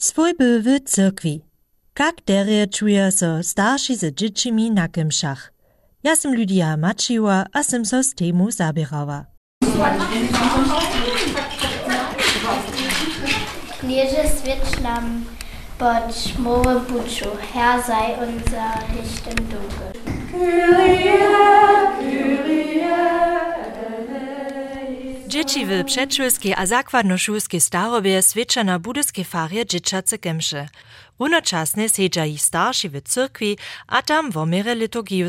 Swójby w cyrkwi. Kak derje czuje so starsi z dziecimi na kymszach. Ja sem Lydia Maciła, a sem so z temu zabierała. Knieże switch nam pod mowe buczu, Herr sei unser Licht im Dunkel. Dzieci w przedszkolskiej a zakładnoszulskiej starobie świadczą na budyskiej farie dzieciace kemsze. Runoczasne siedzia ich starsi w cyrkwi, a tam womere liturgiju.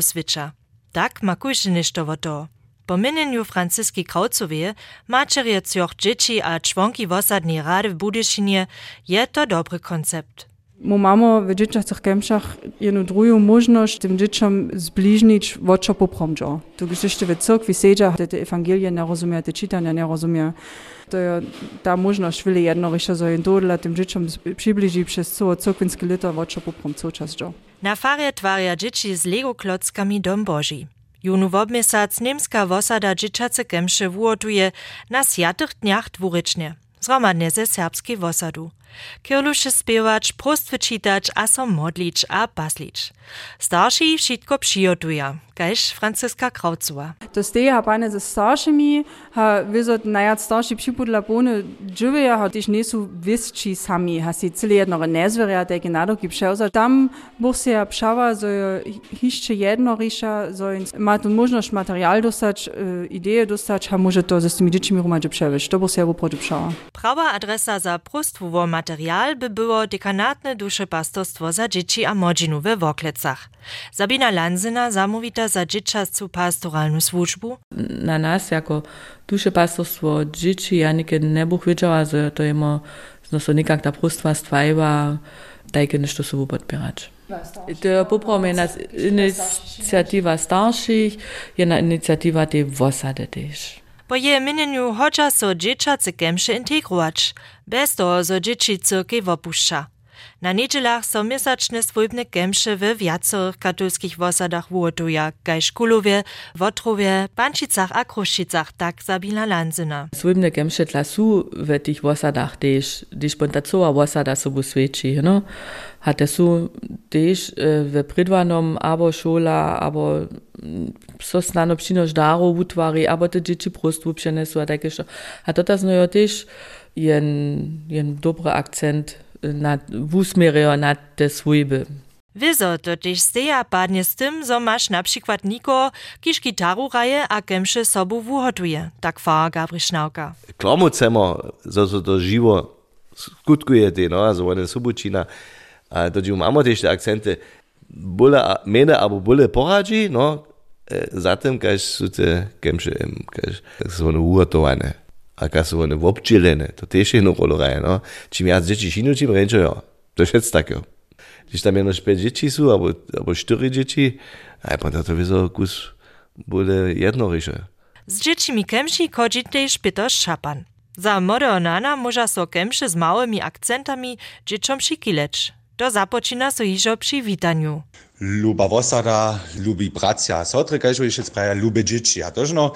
Tak ma kujże ništo wo to. Po minneniu Franciski Kraucowie, mačerje cioch dzieci a członki wosadnej rady w Budyšinie, je to dobry koncept. Mu mamo w dzieciacych kemszach jedną drugą możliwość tym dzieciom zbliżnić, o co popromdzą. To gdyście w cyrkwi siedział, te Ewangelie nie rozumie, te czytania nie rozumie. To je ta możliwość wiele jedno jeszcze dodla tym dzieciom przybliży przez całe cyrkwinskie lata, o co poprom co czas. Na farie twarja dzieci z Lego klockami dom Boży. Junu wobmesac niemska wosada dzieciace kemsze wuotuje na sjatych dniach dwurycznie. Zromadnie ze serbskiej wosadu. Kierluše spiewać, prost wyczytać, a so modlić a paslić. Starsi wszystko przyjotuja, kajż Franciska Kraucowa. To steje ha pane ze starszymi, ha wyzot najad starsi przypudla bone dżyweja, ha też nie są wysci sami, ha si cyle jedno nezveria, te genadoki przełza. Tam buch se ja pszała, zo hiszcze jedno risza, zo ma tu możność materiał dostać, ideje dostać, ha może to ze tymi dziećmi rumadzie przewyć. To buch se ja pszała. Prawa adresa za prostwowo material by dekanatne dusze pastorstwo za dzieci a młodzinu we Woklecach. Sabina Lanzyna zamówita za dzieciacą pastoralną służbu. Na nas jako duše pastorstwo dzieci ja nikdy ne buch wiedziała, że to jemo no so nikak ta prostwa stwajba, dajke nešto sobu podpirać. To poprome nas iniciatywa starszych, jedna inicjatywa tej wosady też. Po je minneniu chodźa so dzieciace kemsze integrować, bez toho so dzieci cyrkej wopuszcza. Na niedzielach so miesięczne swójbne kemsze w wiacorych katolskich wosadach wuotuja, kajż Kulowie, Wotrowie, Pančicach a Kruščicach, tak Sabina Lanzyna. Swójbne kemsze dla su w tych wosadach gdyż ponta cała wosada sobu świeci, no? Hatte su też w prydwanom, abo szkola, abo so snano przynosz daru utwari, abo te dzieci prostu przenesu, a takie što. A to tas no też jen, jen dobry akcent na wusmierio na te. Wieso to też steja padnie z tym, zo masz na przykład niko, kiż gitaru raje a kemsze sobu wuhotuje, tak fara Gabriel Schnauka. Klamo chcemo, so to živo skutkuje no, also one subučina, a mamy też te akcenty, bole, mene abo bole poradzi, no, zatem, kaž su te kemše, kaž su one. A kad su one wobdźelene, to też jedną rolę raje, no. Čim ja dzieci sinu, čim ręczo, to jest takie. Když tam jenom pět dzieci sú, abo, abo čtyři dzieci, a potom to vyzo kus bude jednoriše. Z dziećmi kemši chodzi też Peter Szapan. Za modernana może so kemše z małymi akcentami dzieciom przykileć. To zapoczyna so iżo przy witaniu. Luba wosada, lubi bracia, sotre, kaj šo jeszcze spraja, lube dzieci. A toż no,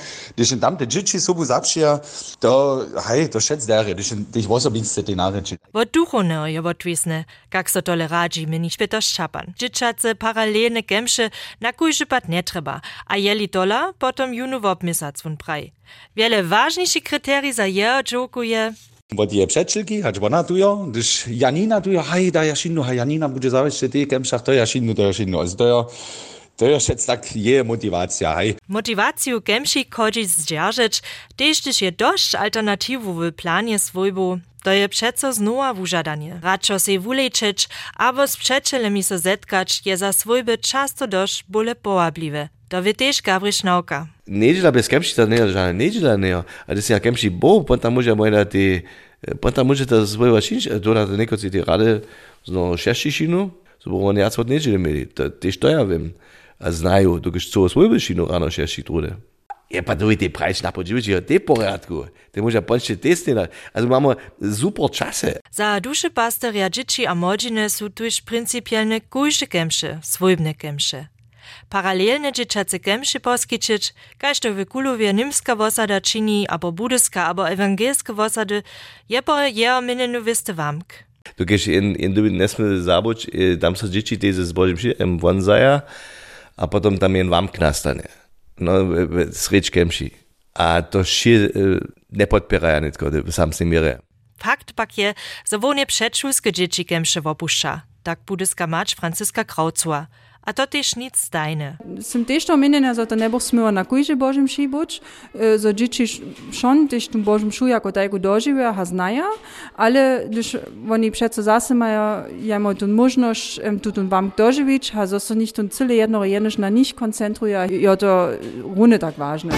im tam te dzieci sobu zapšija, to, hej, to šec dere, když im tých wosobince te nareči. Wo duchone je wotwisne, kak so tole radzi minić Peter Szapan. Dzieciace paralelne kemše na kujże pat nie trzeba, a jeli dola, potom junu wobmisac vun praj. Wiele ważniejszy kryterii za je dżokuje, Bo tie předšilky, hač ona tujo, když Janina tujo, haj, da jašinu, haj, Janina bude zavět, ty kemšach, to jašinu, to jašinu. Also to je, to je šec tak je motivacja, haj. Motywaciju kemši chodzi zdzierżyć, też też je dość alternatiwu w planie swojbu. To je przeco znowa wużadanie. Radšo se wulejczyć, albo z przeczelemi so zetkać, je za swojby często dość połabliwe. To wie też Gabriel Schnauka. Neđela bez kemšica ne, žal neđela ne, a da se ja kemši bo, ponta može mojna ti, ponta može ta svojva šinč, to da neko si ti rade zno šešišinu, so bo on jac od neđele meli, to tež to ja vem. A znaju, dokiš co svojbe šinu rano šeši trude. Je pa to i te prajš na podživiči, te poradku, te može ponče testina, also mamy super czasy. Za duše pasterja dzieci a młodziny są tuż principielne kujsze kemsze, swojbne kemsze. Paralelne dzieciace gemszy poskiczyć, kajšto w kulowie nimska wosada czyni, abo budyska, abo ewangelske wosady, je po jeo minenu wystywamk. Tu kiedyś in, in dubin nesmy zabuć, e, tam są dzieci tezy z Bożym Światem wonzaja, a potem tam jen wam knastanie. No, e, e, z rzecz. A to się nie podpierają nitko, sam z nimi Fakt pak je, że wonie przedszuskie dzieci gemszy opuszcza. Tak budyska mać Franziska Kraucła. A to też nic stajne. Sem też to menjena, że to ne bo smyła na kujże Bożym šibuć, że dzieci schon też tym Bożym šu jako tajku dożywia, ha znaja, ale gdyż oni przece zase mają, ja mają tu możliwość tu ten wam dożywić, ha został nicht ten cyle jedno jenoż na nich koncentruje, ja to runy tak ważne.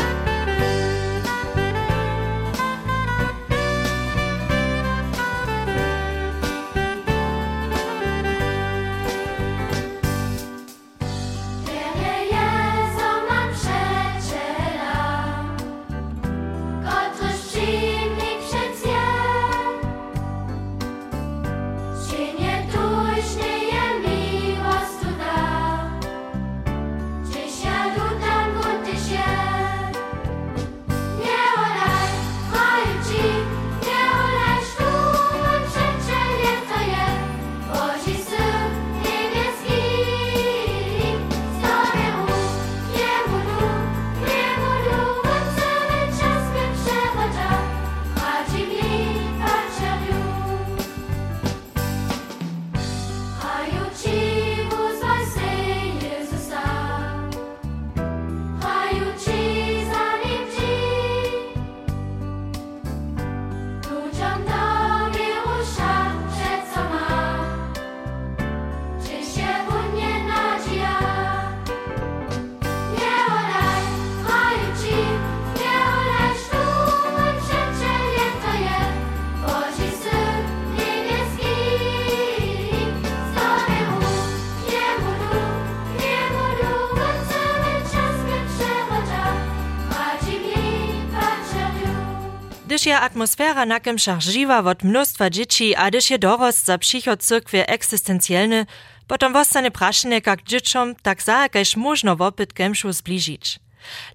Je atmosfera na kemšach živa od mnóstwa dzieci, a gdyż je dorost za psycho cyrkwie egzystencjalny, potom wostane prašenie jak dzieciom, tak za jakaś można wopyt kemšu zbližić.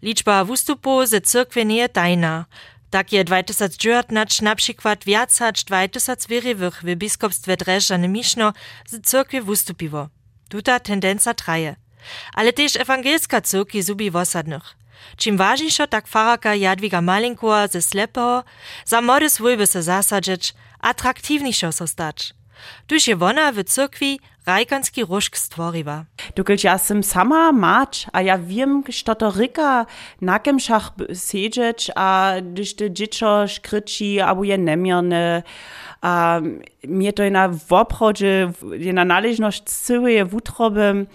Liczba wystupów ze cyrkwie nie jest tajna. Tak je 2019 na przykład więcej 2000 wierywych w biskupstwie Dreżane Miszno z cyrkwie wystupiło. Tuta tendencja traje. Ale też ewangelska cyrkwi zubi wosadnych. Czym ważniejsza tak faraka Jadwiga Malinkowa ze Slepeho, za młode swójby se zasadzić, atraktivniejszo so stać. Tuż je wona w cyrkwi rajkanski różk stworiła. Ja sam sama mać, a ja wiem, że to ryka na kemszach siedzieć, a gdyż te dziecko szkryci, albo je nemierne, a mnie to na w należność całej wutroby,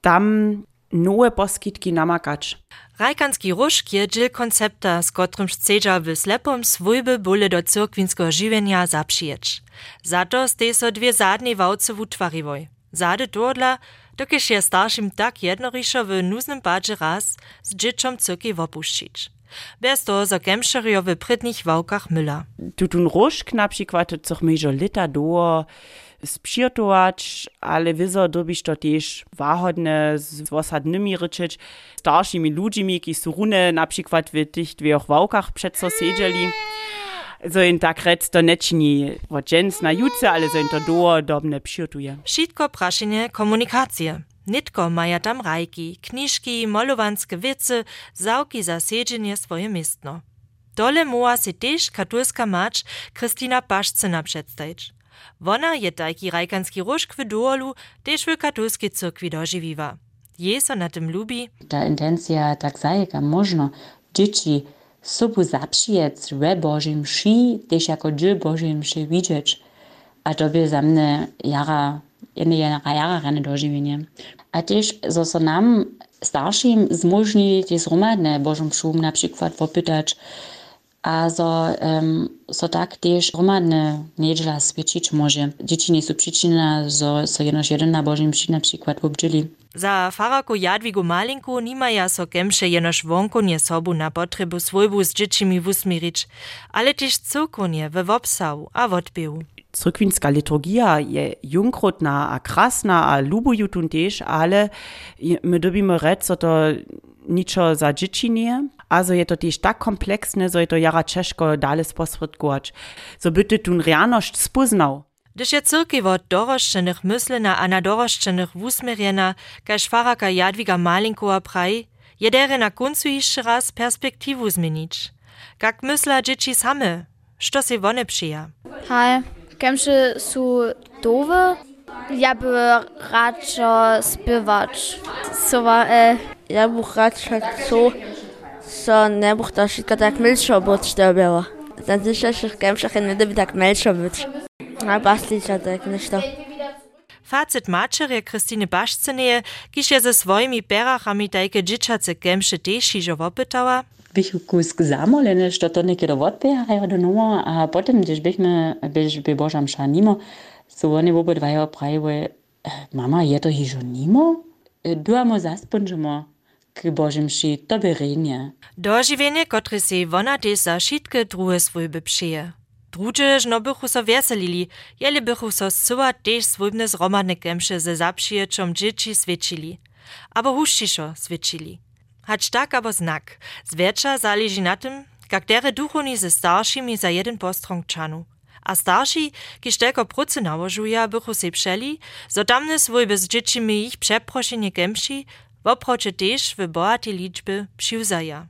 tam nowe poskitki namakać. Rajkanski różk je dziel koncepta, z którym chcedza w slepom swójby bóle do cyrkwinskiego żywienia zapřijeć. Za to ste so dwie zadnie wałce wutwariwoj. Zady todla, dokiż je starszym tak jednoriszo w nuznym padzie raz z dzieciom cyrki wopuścić. Bez toho so kemšerjo w prydnych wałkach myla. Tutun różk na przykład coch mežo lita do spirtować, ale wizo dobisz to też wahodne z osadnymi ryczyć, starszymi ludźmi, ki su rune na przykład w tych dwóch wałkach przed co siedzieli. So in tak rec to nečini rodžens na juce, ale so in to do dobne pširtuje. Wszystko praszenie komunikacje. Nitko maja tam rajki, kniżki, molowanske wice, załki za siedzenie swoje miestno. Dole muła si też katolska mać Kristina Paszcyna przedstawić. Wona je tajki rajkanski różk w duolu też w katolskiej cyrkwi dożywiwa. Je so na tym lubi. Ta intencja tak zajeka można dzieci sobu zapřijec we Božím mši, też jako dziel Božím mši widzieć. A to by za mnie jara, jara, dożywienie. A też, zo so nam starszym zmożni te zromadne Bożą mszum na przykład popytać, Also um, so tak też hromadne niedziela świecić może. Dzieci nie są przyczyna, że so jenoż jeden na Bożym mszy na przykład obdżyli. Za farako Jadwigu Malinku nimaja so kemše jenož vonkonje sobu na potrebu svojbu z dziecimi wusmirić, ale też cyrkonie we wopsau a w odpiewu. Cyrkwinska liturgia je junkrotna a krasna a lubuju tun też, ale my dobimy rec, co to niczo za dzieci nie, Also je to tiež tak komplexne, so je to jara češko dale sposredkovač. So by ty tun realnosť spoznał. Gdyż je cyrki od doroszczenych myslena a na doroszczenych wusmerjena, kaž faraka Jadwiga Malinkowa praj, je dere na koncu jeszcze raz perspektywu zmienić. Jak mysla dzieci same, što se one przyja. Hej, kemże są dowe, ja by radšo spiewać. Sova, e, ja jak co, co ne buch to wszystko tak milszo być to było. Znaczy, że się w nie gdyby tak milszo być. A pasli się tak niż to. Fazit mačerje Kristine Bašceneje, ki je ze svojimi perahami tajke džičace kemše teši že vopetala. Bych kusk zamolene, što to nekje do odpehajo do novo, a potem, když bych me, když bi božam ša nimo, so oni obodvajo pravijo, mama, je to hižo nimo? Duamo zasponžimo. K Božim ši, to. Dožiwienie, które se wona też za wszystkie drugie swójby przyje. Drugie no bychu so weselili, jeli bychu so syła też swójbne zromadne kemsze ze zapszyjeczom dzieci świecili. Aber huszcziszo świecili. Hać tak abo znak. Zwiercza zależy na tym, jak dere duchowni ze starszymi za jeden postrąg czanu. A starsi, kiż tylko pracy nałożuja, bychu se przeli, zo tamne swójby z dziećmi ich przeproszenie kemši, woprocie też w bohatej liczby przyuzaja.